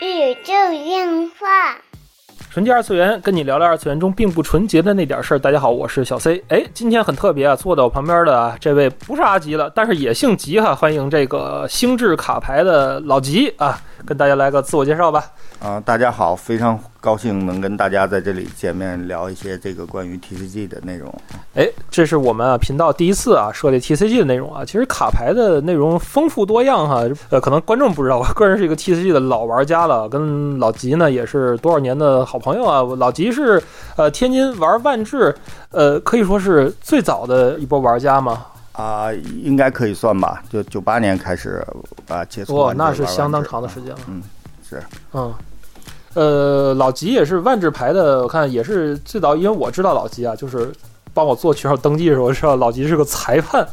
宇宙电话。纯洁二次元，跟你聊聊二次元中并不纯洁的那点事儿。大家好，我是小 C。哎，今天很特别啊，坐在我旁边的啊这位不是阿吉了，但是也姓吉哈。欢迎这个星智卡牌的老吉啊，跟大家来个自我介绍吧。啊、大家好，非常高兴能跟大家在这里见面，聊一些这个关于 TCG 的内容。哎，这是我们啊频道第一次啊设立 TCG 的内容啊。其实卡牌的内容丰富多样哈，呃，可能观众不知道，我个人是一个 TCG 的老玩家了，跟老吉呢也是多少年的好朋友啊。老吉是呃天津玩万智，呃，可以说是最早的一波玩家嘛。啊、应该可以算吧，就九八年开始啊、接触哇，那是相当长的时间了。嗯，是嗯，呃，老吉也是万智牌的，我看也是最早，因为我知道老吉啊，就是帮我做选手登记的时候，知道老吉是个裁判，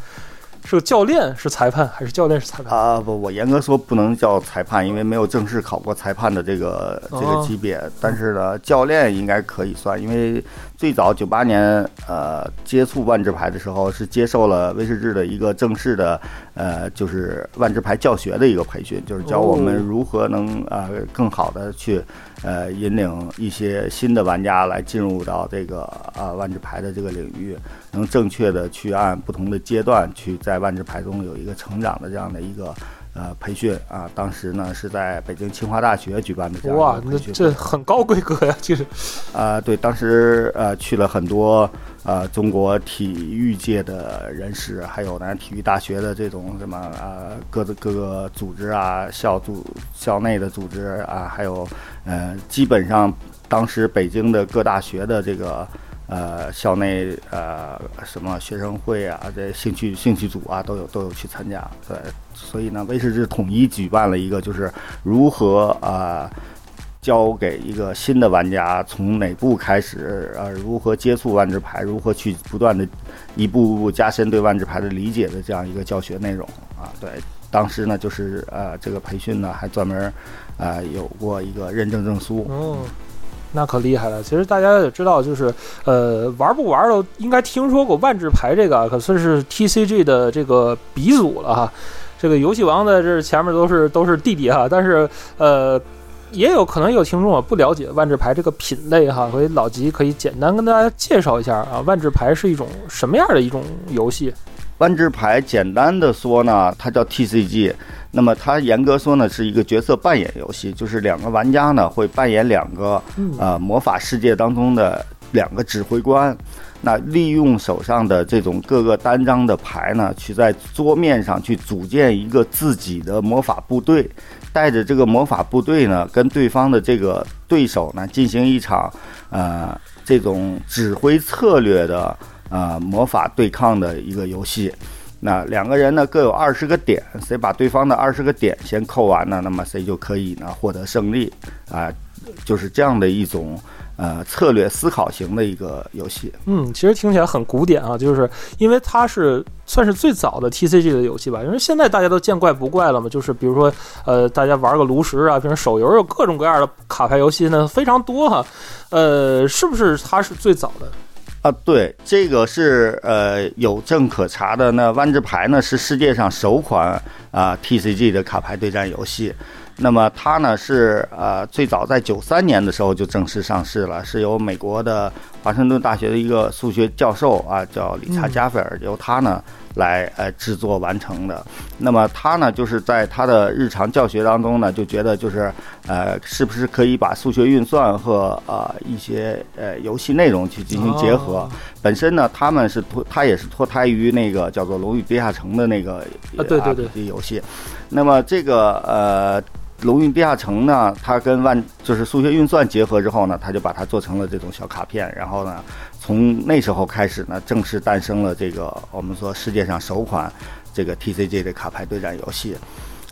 是个教练，是裁判还是教练是裁判？啊、不，我严格说不能叫裁判，因为没有正式考过裁判的这个这个级别。但是呢，教练应该可以算，因为最早九八年呃接触万智牌的时候，是接受了威士忌的一个正式的呃就是万智牌教学的一个培训，就是教我们如何能呃更好的去呃引领一些新的玩家来进入到这个啊、万智牌的这个领域，能正确的去按不同的阶段去在万智牌中有一个成长的这样的一个呃培训啊。当时呢是在北京清华大学举办的这样哇，那。这很高规格呀，其实。啊，对，当时呃去了很多呃中国体育界的人士，还有呢体育大学的这种什么呃各个各个组织啊，校组校内的组织啊，还有呃基本上当时北京的各大学的这个。呃，校内呃什么学生会啊，这兴趣兴趣组啊，都有都有去参加。对，所以呢，威士忌统一举办了一个，就是如何啊、教给一个新的玩家从哪步开始，呃，如何接触万智牌，如何去不断的一步步加深对万智牌的理解的这样一个教学内容啊。对，当时呢，就是呃，这个培训呢还专门呃有过一个认证证书。那可厉害了。其实大家也知道，就是呃，玩不玩都应该听说过万智牌这个，可算是 TCG 的这个鼻祖了哈。这个游戏王的这前面都是都是弟弟哈，但是呃。也有可能有听众啊不了解万智牌这个品类哈，所以老吉可以简单跟大家介绍一下啊，万智牌是一种什么样的一种游戏？万智牌简单的说呢，它叫 TCG。那么它严格说呢，是一个角色扮演游戏，就是两个玩家呢会扮演两个嗯呃魔法世界当中的两个指挥官。那利用手上的这种各个单张的牌呢，去在桌面上去组建一个自己的魔法部队，带着这个魔法部队呢，跟对方的这个对手呢进行一场呃这种指挥策略的呃魔法对抗的一个游戏。那两个人呢各有二十个点，谁把对方的二十个点先扣完呢，那么谁就可以呢获得胜利啊、就是这样的一种呃策略思考型的一个游戏。嗯，其实听起来很古典啊，就是因为它是算是最早的 TCG 的游戏吧。因为现在大家都见怪不怪了嘛，就是比如说呃，大家玩个炉石啊，比如手游有各种各样的卡牌游戏呢，非常多哈。呃，是不是它是最早的？啊，对，这个是呃有证可查的。那万智牌呢是世界上首款啊、TCG 的卡牌对战游戏。那么它呢是呃最早在九三年的时候就正式上市了，是由美国的华盛顿大学的一个数学教授啊叫理查嗯加菲尔，由他呢来呃制作完成的。那么他呢就是在他的日常教学当中呢就觉得就是呃是不是可以把数学运算和呃一些呃游戏内容去进行结合。哦本身呢，他们是脱，他也是脱胎于那个叫做《龙与地下城》的那个啊对对对游戏。那么这个呃，《龙运地下城》呢，它跟万就是数学运算结合之后呢，它就把它做成了这种小卡片，然后呢，从那时候开始呢，正式诞生了这个我们说世界上首款这个 TCG 的卡牌对战游戏。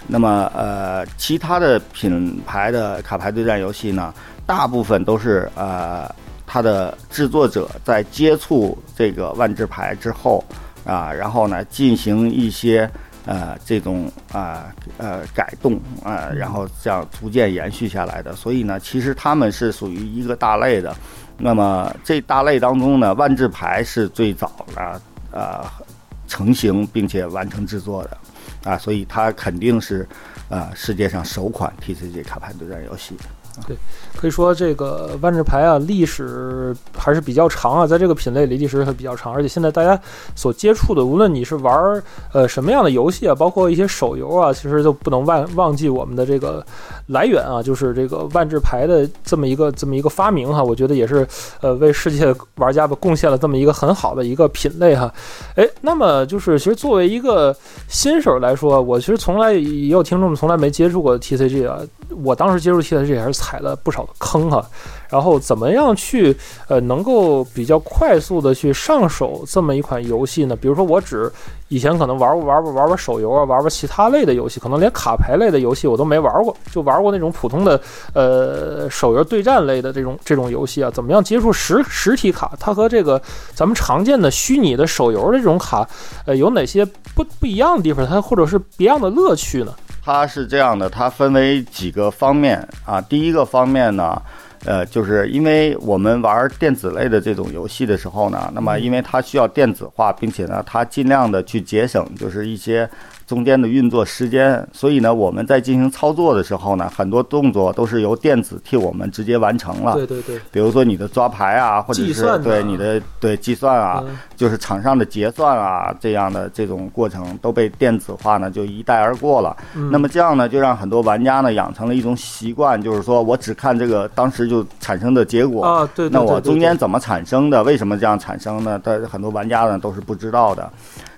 那么呃，其他的品牌的卡牌对战游戏呢，大部分都是呃，它的制作者在接触这个万智牌之后啊，然后呢进行一些呃这种啊呃改动啊，然后这样逐渐延续下来的。所以呢，其实他们是属于一个大类的。那么这大类当中呢，万智牌是最早的呃成型并且完成制作的。啊，所以它肯定是啊世界上首款 TCG 卡牌对战游戏。对可以说这个万智牌啊，历史还是比较长啊，在这个品类里历史还比较长，而且现在大家所接触的，无论你是玩呃什么样的游戏啊，包括一些手游啊，其实都不能忘忘记我们的这个来源啊，就是这个万智牌的这么一个这么一个发明哈，我觉得也是呃为世界玩家吧贡献了这么一个很好的一个品类哈。哎，那么就是其实作为一个新手来说，我其实从来也有听众从来没接触过 TCG 啊，我当时接触 TCG 也是踩了不少的坑哈。然后怎么样去呃能够比较快速的去上手这么一款游戏呢？比如说我只以前可能玩过玩过玩玩手游啊，玩玩其他类的游戏，可能连卡牌类的游戏我都没玩过，就玩过那种普通的呃手游对战类的这种这种游戏啊。怎么样接触实实体卡？它和这个咱们常见的虚拟的手游的这种卡，呃，有哪些不不一样的地方？它或者是别样的乐趣呢？它是这样的，它分为几个方面啊。第一个方面呢。呃，就是因为我们玩电子类的这种游戏的时候呢，那么因为它需要电子化，并且呢，它尽量的去节省，就是一些。中间的运作时间，所以呢，我们在进行操作的时候呢，很多动作都是由电子替我们直接完成了。对对对。比如说你的抓牌啊，或者是对你的对计算啊，就是场上的结算啊，这样的这种过程都被电子化呢，就一带而过了。那么这样呢，就让很多玩家呢养成了一种习惯，就是说我只看这个当时就产生的结果啊。对。那我中间怎么产生的？为什么这样产生呢？但很多玩家呢都是不知道的。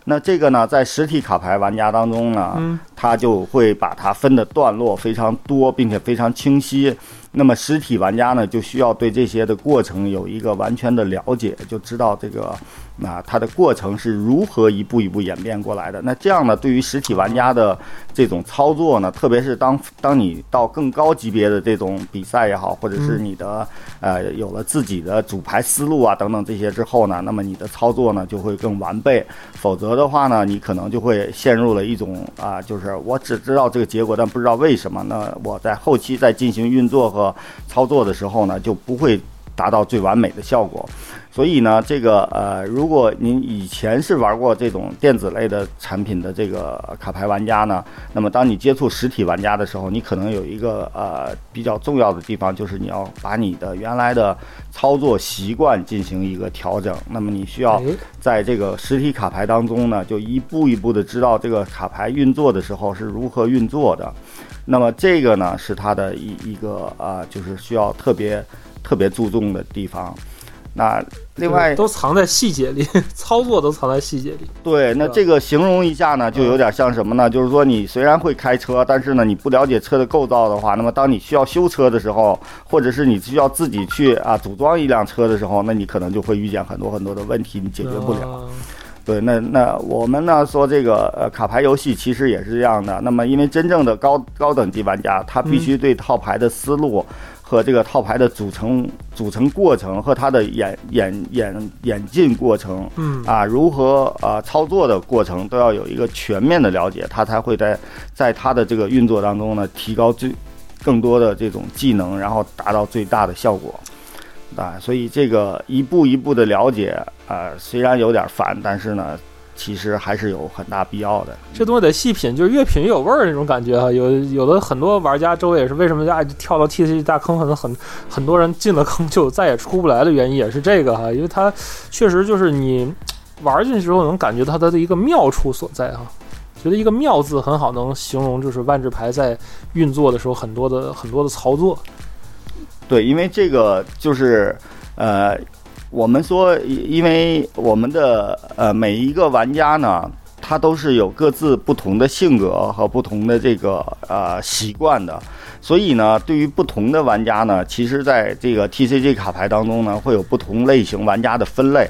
那这个呢，在实体卡牌玩家当中呢，他就会把它分的段落非常多，并且非常清晰。那么实体玩家呢，就需要对这些的过程有一个完全的了解，就知道这个。那它的过程是如何一步一步演变过来的？那这样呢，对于实体玩家的这种操作呢，特别是当当你到更高级别的这种比赛也好，或者是你的呃有了自己的主牌思路啊等等这些之后呢，那么你的操作呢就会更完备。否则的话呢，你可能就会陷入了一种啊，就是我只知道这个结果，但不知道为什么。那我在后期在进行运作和操作的时候呢，就不会达到最完美的效果。所以呢，这个呃，如果您以前是玩过这种电子类的产品的这个卡牌玩家呢，那么当你接触实体玩家的时候，你可能有一个呃比较重要的地方，就是你要把你的原来的操作习惯进行一个调整。那么你需要在这个实体卡牌当中呢，就一步一步的知道这个卡牌运作的时候是如何运作的。那么这个呢，是它的一一个啊，就是需要特别特别注重的地方。那另外都藏在细节里，操作都藏在细节里。对，那这个形容一下呢，就有点像什么呢？就是说你虽然会开车，但是呢，你不了解车的构造的话，那么当你需要修车的时候，或者是你需要自己去啊组装一辆车的时候，那你可能就会遇见很多很多的问题，你解决不了。对，那那我们呢说这个呃卡牌游戏其实也是这样的。那么因为真正的高高等级玩家，他必须对套牌的思路。和这个套牌的组成组成过程和它的演演演演进过程，嗯啊，如何啊操作的过程都要有一个全面的了解，它才会在在它的这个运作当中呢提高最更多的这种技能，然后达到最大的效果啊。所以这个一步一步的了解啊，虽然有点烦，但是呢。其实还是有很大必要的，这东西得细品，就是越品越有味儿那种感觉哈。有有的很多玩家周围也是为什么爱跳到 T C 大坑，可能很很多人进了坑就再也出不来的原因也是这个哈，因为它确实就是你玩进去之后能感觉到它的一个妙处所在哈。觉得一个妙字很好能形容，就是万智牌在运作的时候很多的很多的操作。对，因为这个就是呃。我们说，因为我们的呃每一个玩家呢，他都是有各自不同的性格和不同的这个呃习惯的，所以呢，对于不同的玩家呢，其实在这个 TCG 卡牌当中呢，会有不同类型玩家的分类。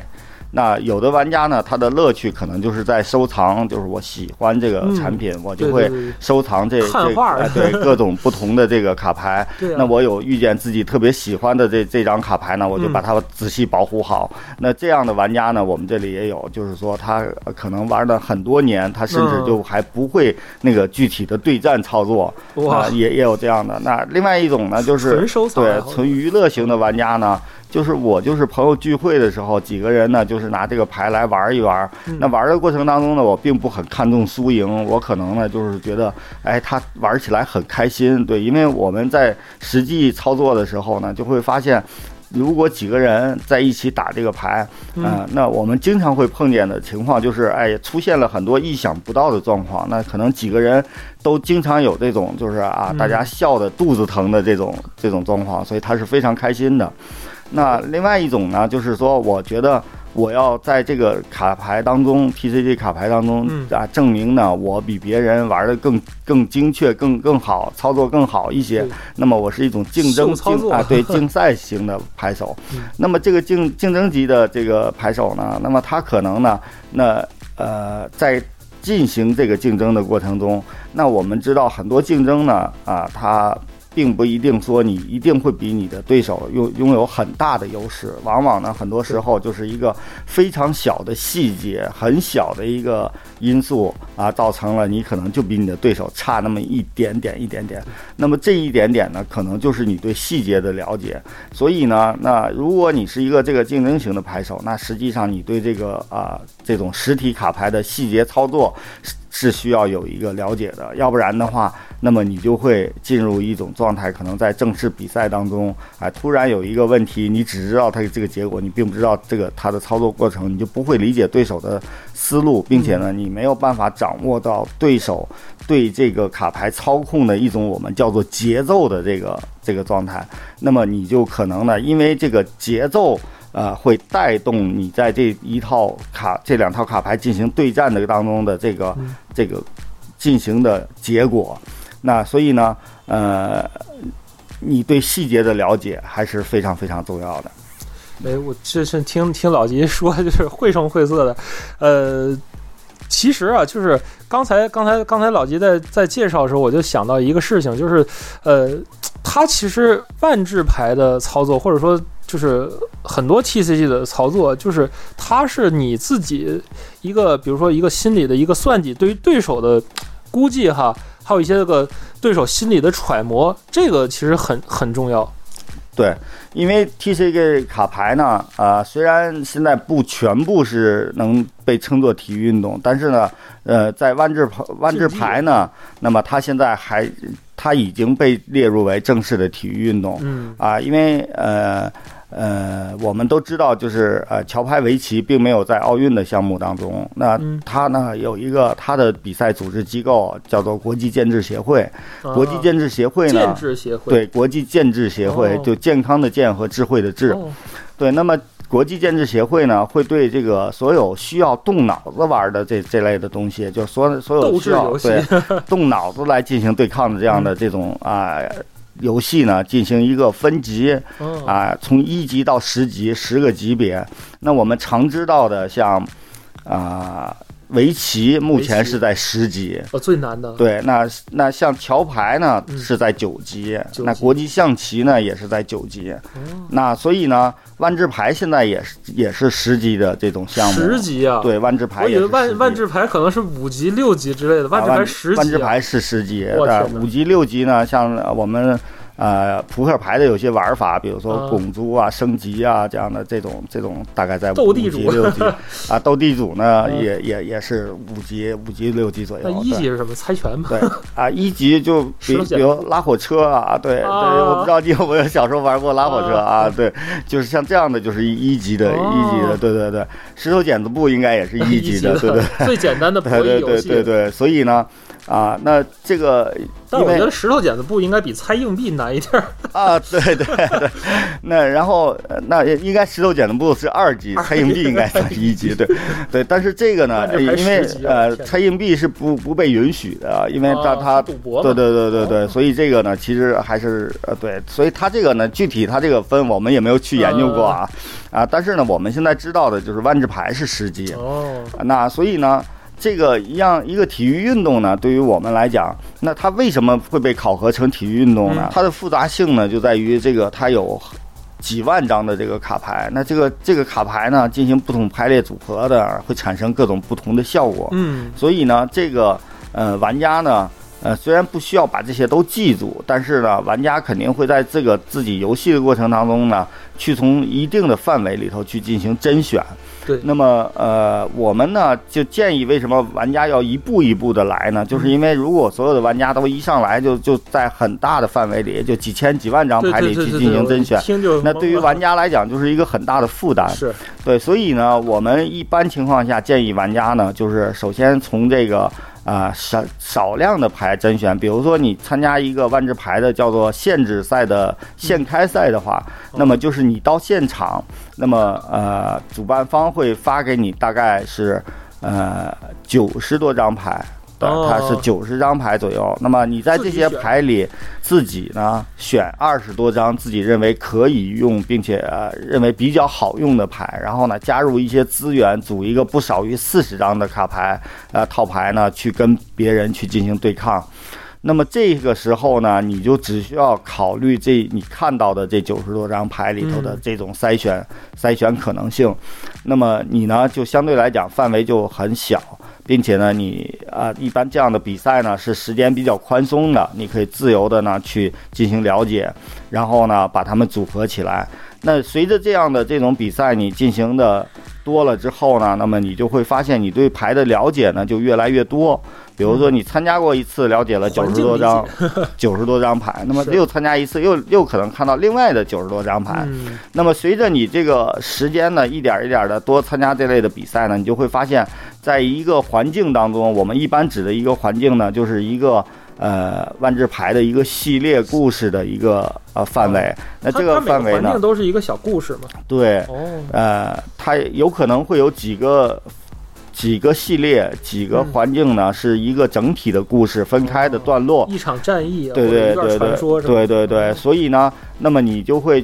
那有的玩家呢，他的乐趣可能就是在收藏，就是我喜欢这个产品，我就会收藏这这对 各种不同的这个卡牌。那我有遇见自己特别喜欢的这这张卡牌呢，我就把它仔细保护好。那这样的玩家呢，我们这里也有，就是说他可能玩了很多年，他甚至就还不会那个具体的对战操作啊，也也有这样的。那另外一种呢，就是对纯娱乐型的玩家呢。就是我就是朋友聚会的时候，几个人呢，就是是拿这个牌来玩一玩。嗯那玩的过程当中呢，我并不很看重输赢，我可能呢就是觉得，哎，他玩起来很开心。对，因为我们在实际操作的时候呢，就会发现。如果几个人在一起打这个牌，嗯啊、那我们经常会碰见的情况就是，哎，出现了很多意想不到的状况。那可能几个人都经常有这种，就是啊，嗯大家笑的肚子疼的这种这种状况，所以他是非常开心的。那另外一种呢，就是说，我觉得我要在这个卡牌当中，TCG 卡牌当中嗯啊，证明呢，我比别人玩的更更精确、更更好，操作更好一些。那么我是一种竞争竞啊，对竞赛型的牌手 嗯。那么这个竞竞争级的这个牌手呢，那么他可能呢，那呃在进行这个竞争的过程中，那我们知道很多竞争呢，啊，它并不一定说你一定会比你的对手拥拥有很大的优势，往往呢，很多时候就是一个非常小的细节，很小的一个因素啊，造成了你可能就比你的对手差那么一点点一点点。那么这一点点呢，可能就是你对细节的了解。所以呢，那如果你是一个这个竞争型的牌手，那实际上你对这个啊、这种实体卡牌的细节操作是需要有一个了解的，要不然的话，那么你就会进入一种状态，可能在正式比赛当中，哎，突然有一个问题，你只知道它这个结果，你并不知道这个它的操作过程，你就不会理解对手的思路，并且呢，你没有办法掌握到对手对这个卡牌操控的一种我们叫做节奏的这个这个状态，那么你就可能呢，因为这个节奏。呃，会带动你在这一套卡、这两套卡牌进行对战的当中的这个、嗯这个进行的结果。那所以呢，呃，你对细节的了解还是非常非常重要的。没，我这是听听老吉说，就是绘声绘色的。呃，其实啊，就是刚才刚才刚才老吉在在介绍的时候，我就想到一个事情，就是呃，他其实万智牌的操作，或者说就是很多 TCG 的操作，就是它是你自己一个，比如说一个心理的一个算计，对于对手的估计哈，还有一些这个对手心理的揣摩，这个其实很 很重要。对，因为 TCG 卡牌呢，啊、虽然现在不全部是能被称作体育运动，但是呢，呃，在万智牌万智牌呢，那么它现在还它已经被列入为正式的体育运动。嗯啊，因为呃呃，我们都知道，就是呃，桥牌围棋并没有在奥运的项目当中。那嗯。它呢有一个它的比赛组织机构叫做国际建制协会，国际啊建制协会建呢。制协会。对，国际建制协会哦。就健康的健和智慧的智。哦。对，那么国际建制协会呢，会对这个所有需要动脑子玩的这这类的东西，就所所有需要对动脑子来进行对抗的这样的这种啊、游戏呢，进行一个分级嗯啊，从一级到十级，十个级别。那我们常知道的像啊。围棋目前是在十级，哦，最难的，对，那那像桥牌呢嗯。是在九级，级。那国际象棋呢也是在九级，哦。那所以呢，万智牌现在也是也是十级的这种项目，十级啊，，对，万智牌我以为也是十级。万万智牌可能是五级、六级之类的，万智牌十级、啊，万智牌是十级，我天哪。的五级六级呢，像呃我们。呃，扑克牌的有些玩法，比如说啊拱猪啊、升级啊这样的这种这种，大概在五级六级 啊，斗地主呢嗯也也也是五级五级六级左右。那一级是什么？猜拳吗？对啊，一级就比比如拉火车啊，对对，啊我不知道你有没有小时候玩过拉火车啊？啊对，就是像这样的，就是一一级的，哦一级的，对对对，石头剪子布应该也是一级的，对对最简单的博对对弈游戏。对对对，所以呢，啊，那这个但我觉得石头剪子布应该比猜硬币难一点儿。啊，对对对，那然后呃那应该石头剪子布是二级，猜硬币应该算是一级，对。对，但是这个呢，因为呃，猜硬币是不不被允许的，因为它啊它赌博对对对对对，哦所以这个呢，其实还是呃对，所以它这个呢，具体它这个分我们也没有去研究过啊啊，但是呢，我们现在知道的就是万智牌是十级，哦，那所以呢，这个一样一个体育运动呢，对于我们来讲，那它为什么会被考核成体育运动呢？嗯它的复杂性呢，就在于这个它有几万张的这个卡牌，那这个这个卡牌呢，进行不同排列组合的，会产生各种不同的效果。嗯，所以呢，这个呃玩家呢，呃虽然不需要把这些都记住，但是呢，玩家肯定会在这个自己游戏的过程当中呢，去从一定的范围里头去进行甄选。对，那么呃，我们呢就建议，为什么玩家要一步一步的来呢？就是因为如果所有的玩家都一上来就就在很大的范围里，就几千几万张牌里去进行甄选，那对于玩家来讲就是一个很大的负担。是。对，所以呢，我们一般情况下建议玩家呢，就是首先从这个啊、少少量的牌甄选，比如说你参加一个万智牌的叫做限制赛的限开赛的话，那么就是你到现场，那么呃，主办方会发给你大概是呃九十多张牌。对，哦它是九十张牌左右。那么你在这些牌里自己呢选二十多张自己认为可以用，并且、呃、认为比较好用的牌，然后呢加入一些资源，组一个不少于四十张的卡牌，呃套牌呢去跟别人去进行对抗。那么这个时候呢，你就只需要考虑这你看到的这九十多张牌里头的嗯这种筛选、筛选可能性。那么你呢，就相对来讲范围就很小，并且呢，你啊、一般这样的比赛呢是时间比较宽松的，你可以自由的呢去进行了解，然后呢把它们组合起来。那随着这样的这种比赛你进行的多了之后呢，那么你就会发现你对牌的了解呢就越来越多。比如说你参加过一次，了解了九十多张，九十多张牌，那么又参加一次，又又可能看到另外的九十多张牌。嗯那么随着你这个时间呢，一点儿一点的多参加这类的比赛呢，你就会发现，在一个环境当中，我们一般指的一个环境呢，就是一个呃万智牌的一个系列故事的一个呃范围。那这个范围呢环境，都是一个小故事嘛。对，哦，呃，它有可能会有几个。几个系列、几个嗯环境呢，是一个整体的故事，分开的段落。一场战役啊，对对对对对对对，所以呢，那么你就会，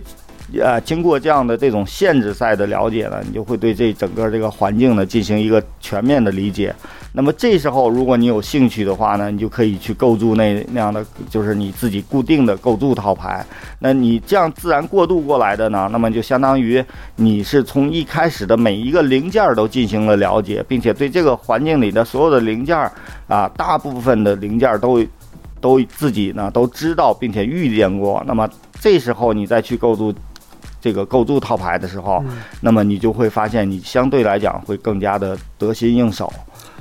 呃，经过这样的这种限制赛的了解呢，你就会对这整个这个环境呢进行一个全面的理解。那么这时候，如果你有兴趣的话呢，你就可以去构筑那那样的，就是你自己固定的构筑套牌。那你这样自然过渡过来的呢，那么就相当于你是从一开始的每一个零件儿都进行了了解，并且对这个环境里的所有的零件儿啊，大部分的零件儿都都自己呢都知道并且遇见过。那么这时候你再去构筑这个构筑套牌的时候，嗯那么你就会发现你相对来讲会更加的得心应手。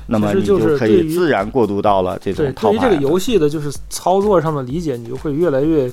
那么你就是可以自然过渡到了这对，种套牌对于这个。游戏的就是操作上的理解，你就会越来越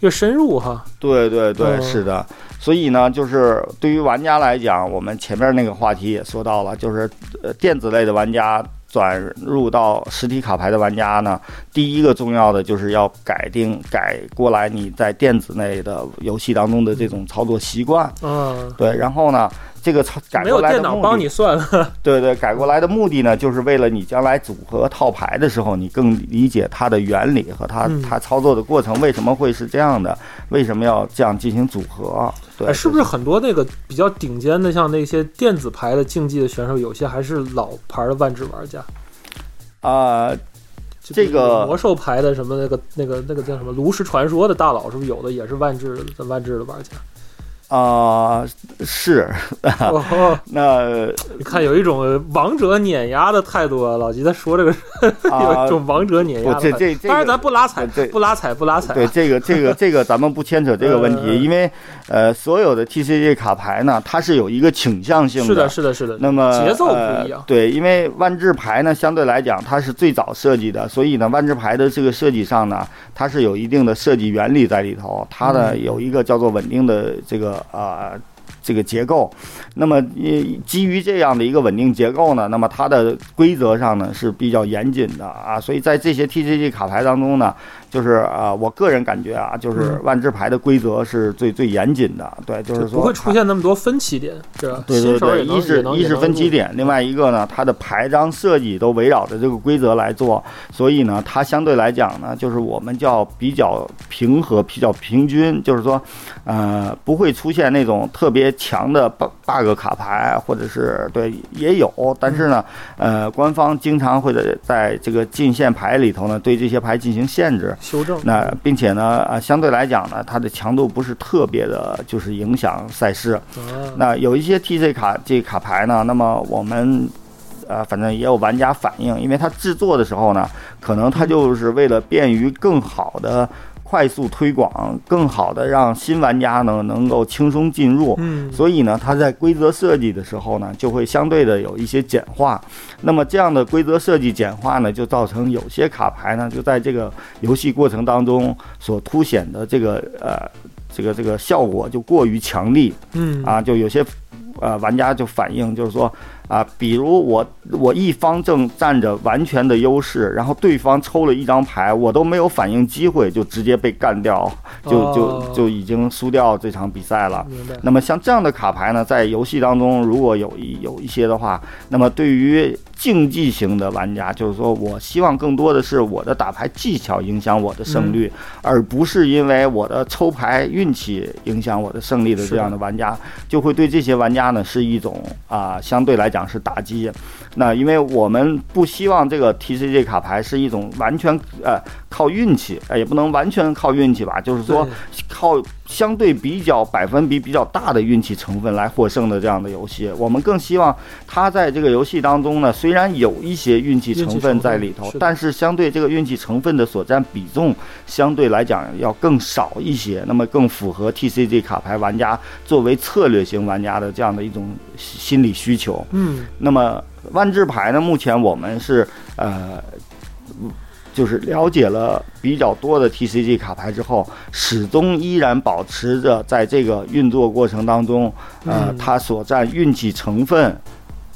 越深入哈。对对对，嗯是的。所以呢，就是对于玩家来讲，我们前面那个话题也说到了，就是呃电子类的玩家转入到实体卡牌的玩家呢，第一个重要的就是要改定改过来你在电子类的游戏当中的这种操作习惯。嗯，对，然后呢，这个操改过来的目的电脑帮你算了。对对，改过来的目的呢，就是为了你将来组合套牌的时候，你更理解它的原理和它、嗯它操作的过程为什么会是这样的，为什么要这样进行组合？对，哎，是不是很多那个比较顶尖的，像那些电子牌的竞技的选手，有些还是老牌的万智玩家？啊、就这个魔兽牌的什么那个那个那个叫什么炉石传说的大佬，是不是有的也是万智的万智的玩家？啊、是，哦，那你看有一种王者碾压的态度啊！老吉他说这个 有啊一，种王者碾压不，的态度。这这这，当然咱不拉踩，对不拉踩，不拉踩啊。对这个这个 这个咱们不牵扯这个问题，嗯因为呃，所有的 TCG 卡牌呢，它是有一个倾向性的是的，是的，是的。那么节奏不呃一样对，因为万智牌呢，相对来讲它是最早设计的，所以呢，万智牌的这个设计上呢，它是有一定的设计原理在里头。它呢嗯有一个叫做稳定的这个啊、这个结构。那么基于这样的一个稳定结构呢，那么它的规则上呢是比较严谨的啊，所以在这些 TCG 卡牌当中呢，就是啊，我个人感觉啊，就是嗯万智牌的规则是最最严谨的，对，就是说不会出现那么多分歧点，是吧？对对对，一是一是分歧，点，另外一个呢，它的牌张设计都围绕着这个规则来做，所以呢，它相对来讲呢，就是我们叫比较平和、比较平均，就是说，呃，不会出现那种特别强的 bug bug 卡牌，或者是对也有，但是呢，呃，官方经常会在在这个进线牌里头呢，对这些牌进行限制。修正。那并且呢，啊，相对来讲呢，它的强度不是特别的，就是影响赛事。啊，那有一些 TC 卡这卡牌呢，那么我们。呃，反正也有玩家反映，因为它制作的时候呢，可能它就是为了便于更好的快速推广，更好的让新玩家呢能够轻松进入。嗯，所以呢，它在规则设计的时候呢，就会相对的有一些简化。那么这样的规则设计简化呢，就造成有些卡牌呢，就在这个游戏过程当中所凸显的这个呃这个这个效果就过于强力嗯啊，就有些呃玩家就反映就是说啊，比如我我一方正占着完全的优势，然后对方抽了一张牌，我都没有反应机会，就直接被干掉，就就哦就已经输掉这场比赛了。那么像这样的卡牌呢，在游戏当中如果有一有一些的话，那么对于竞技型的玩家，就是说我希望更多的是我的打牌技巧影响我的胜率，而不是因为我的抽牌运气影响我的胜利的这样的玩家，就会对这些玩家呢是一种啊、相对来讲是打击。那因为我们不希望这个 TCG 卡牌是一种完全呃靠运气，呃也不能完全靠运气吧，就是说对靠相对比较百分比比较大的运气成分来获胜的这样的游戏。我们更希望它在这个游戏当中呢，虽然有一些运气成分在里头但是相对这个运气成分的所占比重相对来讲要更少一些，那么更符合 TCG 卡牌玩家作为策略型玩家的这样的一种心理需求。嗯那么万智牌呢，目前我们是呃，就是了解了比较多的 TCG 卡牌之后，始终依然保持着在这个运作过程当中，呃嗯，它所占运气成分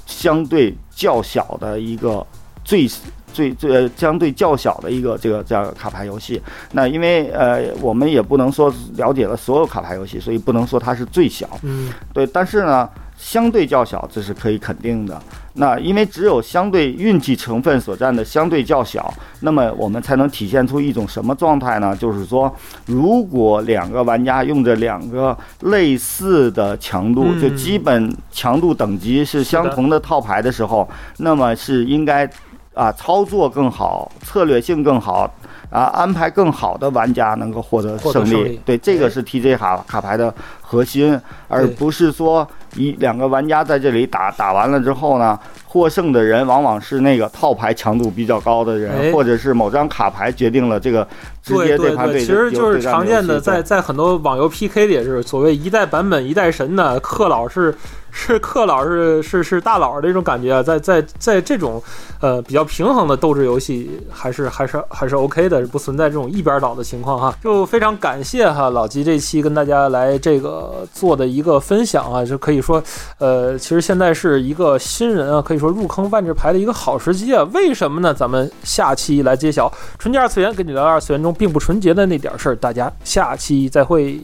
相对较小的一个最。最最呃相对较小的一个这个这样卡牌游戏，那因为呃我们也不能说了解了所有卡牌游戏，所以不能说它是最小，嗯对，但是呢，相对较小，这是可以肯定的。那因为只有相对运气成分所占的相对较小，那么我们才能体现出一种什么状态呢？就是说，如果两个玩家用着两个类似的强度，嗯就基本强度等级是相同的套牌的时候，那么是应该啊操作更好，策略性更好。啊，安排更好的玩家能够获得胜利。胜利对，这个哎是 TJ 卡卡牌的核心，而不是说一两个玩家在这里打打完了之后呢，获胜的人往往是那个套牌强度比较高的人，哎。或者是某张卡牌决定了这个直对对对，接这盘对其实就是常见的在在很多网游 PK 里也是所谓一代版本一代神的，克老是是克老是是是大佬的这种感觉啊，在在在这种呃比较平衡的斗智游戏，还是还是还是 OK 的，不存在这种一边倒的情况哈。就非常感谢哈老吉这期跟大家来这呃做的一个分享啊，就可以说呃，其实现在是一个新人啊，可以说入坑万智牌的一个好时机啊。为什么呢？咱们下期来揭晓。纯洁二次元跟你聊聊二次元中并不纯洁的那点事儿，大家下期再会。